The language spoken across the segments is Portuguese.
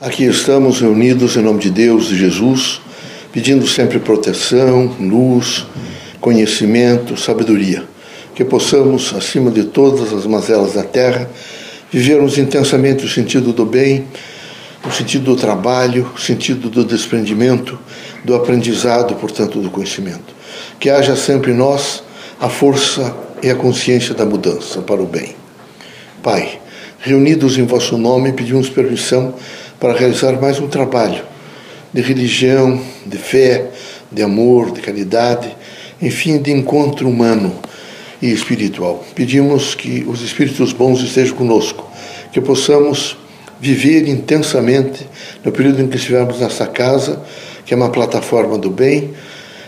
Aqui estamos reunidos em nome de Deus, de Jesus, pedindo sempre proteção, luz, conhecimento, sabedoria. Que possamos, acima de todas as mazelas da terra, vivermos intensamente o sentido do bem, o sentido do trabalho, o sentido do desprendimento, do aprendizado, portanto, do conhecimento. Que haja sempre em nós a força e a consciência da mudança para o bem. Pai, reunidos em vosso nome, pedimos permissão para realizar mais um trabalho de religião, de fé, de amor, de caridade, enfim, de encontro humano e espiritual. Pedimos que os espíritos bons estejam conosco, que possamos viver intensamente no período em que estivermos nessa casa, que é uma plataforma do bem,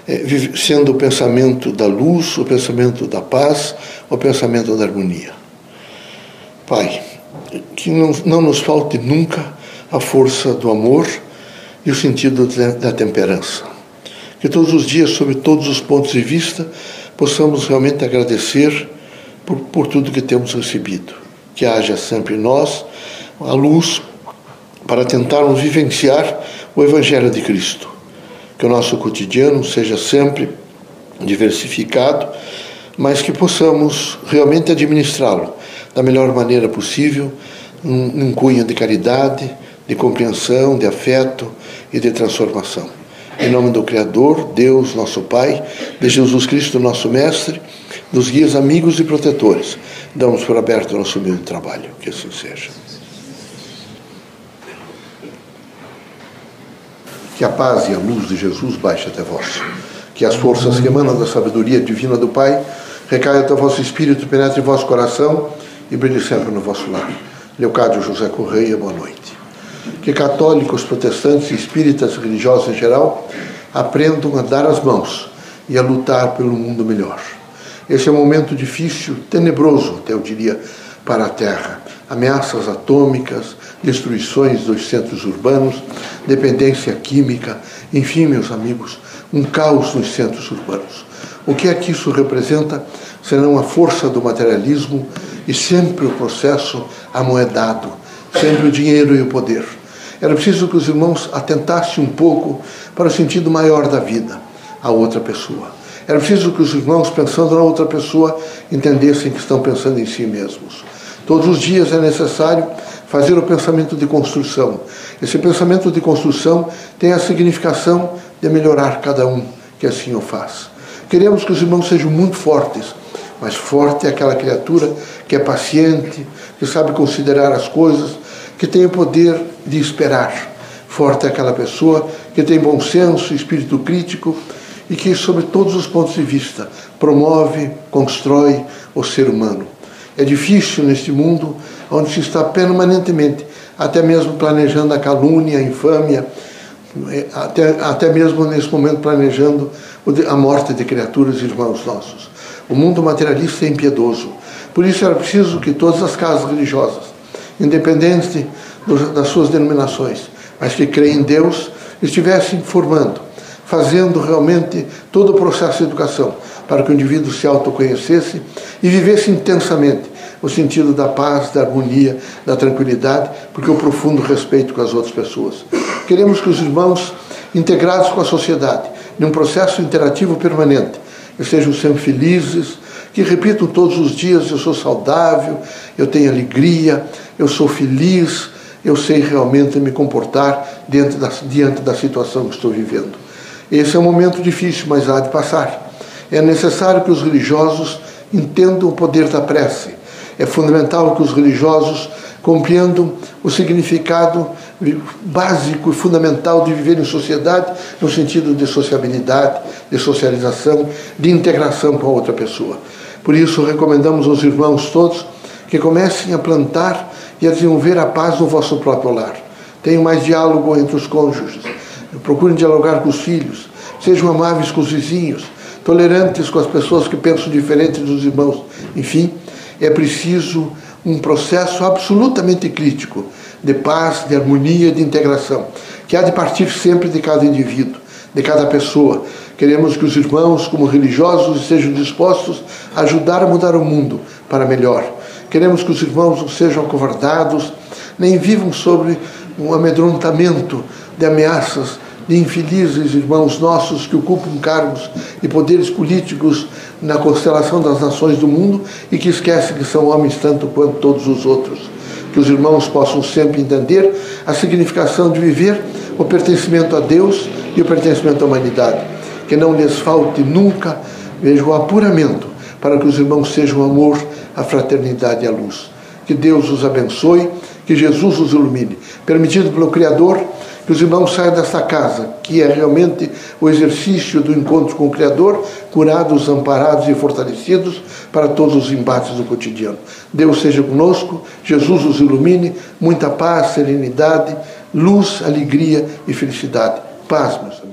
eh, sendo o pensamento da luz, o pensamento da paz, o pensamento da harmonia. Pai, que não, não nos falte nunca a força do amor e o sentido da temperança. Que todos os dias, sob todos os pontos de vista, possamos realmente agradecer por, por tudo que temos recebido. Que haja sempre em nós a luz para tentarmos vivenciar o Evangelho de Cristo. Que o nosso cotidiano seja sempre diversificado, mas que possamos realmente administrá-lo da melhor maneira possível, num cunho de caridade, de compreensão, de afeto e de transformação. Em nome do Criador, Deus, nosso Pai, de Jesus Cristo, nosso Mestre, dos guias amigos e protetores, damos por aberto nosso humilde trabalho. Que assim seja. Que a paz e a luz de Jesus baixe até vós. Que as forças que emanam da sabedoria divina do Pai recaiam até o vosso espírito, penetre em vosso coração e brilhe sempre no vosso lar. Leocádio José Correia, boa noite que católicos, protestantes, espíritas, religiosos em geral, aprendam a dar as mãos e a lutar pelo mundo melhor. Esse é um momento difícil, tenebroso, até eu diria, para a Terra. Ameaças atômicas, destruições dos centros urbanos, dependência química, enfim, meus amigos, um caos nos centros urbanos. O que é que isso representa senão a força do materialismo e sempre o processo amoedado, sempre o dinheiro e o poder. Era preciso que os irmãos atentassem um pouco para o sentido maior da vida, a outra pessoa. Era preciso que os irmãos, pensando na outra pessoa, entendessem que estão pensando em si mesmos. Todos os dias é necessário fazer o pensamento de construção. Esse pensamento de construção tem a significação de melhorar cada um que assim o faz. Queremos que os irmãos sejam muito fortes, mas forte é aquela criatura que é paciente, que sabe considerar as coisas, que tem o poder de esperar. Forte é aquela pessoa que tem bom senso, espírito crítico e que, sob todos os pontos de vista, promove, constrói o ser humano. É difícil neste mundo onde se está permanentemente, até mesmo planejando a calúnia, a infâmia, até, até mesmo nesse momento planejando a morte de criaturas e irmãos nossos. O mundo materialista é impiedoso. Por isso era preciso que todas as casas religiosas independente das suas denominações, mas que creem em Deus, estivessem formando, fazendo realmente todo o processo de educação para que o indivíduo se autoconhecesse e vivesse intensamente o sentido da paz, da harmonia, da tranquilidade, porque o profundo respeito com as outras pessoas. Queremos que os irmãos, integrados com a sociedade, num processo interativo permanente, estejam sempre felizes, que repitam todos os dias: eu sou saudável, eu tenho alegria, eu sou feliz, eu sei realmente me comportar diante da, diante da situação que estou vivendo. Esse é um momento difícil, mas há de passar. É necessário que os religiosos entendam o poder da prece. É fundamental que os religiosos compreendam o significado básico e fundamental de viver em sociedade, no sentido de sociabilidade, de socialização, de integração com a outra pessoa. Por isso, recomendamos aos irmãos todos que comecem a plantar e a desenvolver a paz no vosso próprio lar. Tenham mais diálogo entre os cônjuges, procurem dialogar com os filhos, sejam amáveis com os vizinhos, tolerantes com as pessoas que pensam diferente dos irmãos. Enfim, é preciso um processo absolutamente crítico de paz, de harmonia, de integração, que há de partir sempre de cada indivíduo, de cada pessoa. Queremos que os irmãos, como religiosos, estejam dispostos a ajudar a mudar o mundo para melhor. Queremos que os irmãos não sejam acovardados, nem vivam sobre um amedrontamento de ameaças de infelizes irmãos nossos que ocupam cargos e poderes políticos na constelação das nações do mundo e que esquecem que são homens tanto quanto todos os outros. Que os irmãos possam sempre entender a significação de viver o pertencimento a Deus e o pertencimento à humanidade. Que não lhes falte nunca, veja, o apuramento para que os irmãos sejam o amor, a fraternidade e a luz. Que Deus os abençoe, que Jesus os ilumine. Permitido pelo Criador, que os irmãos saiam desta casa, que é realmente o exercício do encontro com o Criador, curados, amparados e fortalecidos para todos os embates do cotidiano. Deus seja conosco, Jesus os ilumine, muita paz, serenidade, luz, alegria e felicidade. Paz, meus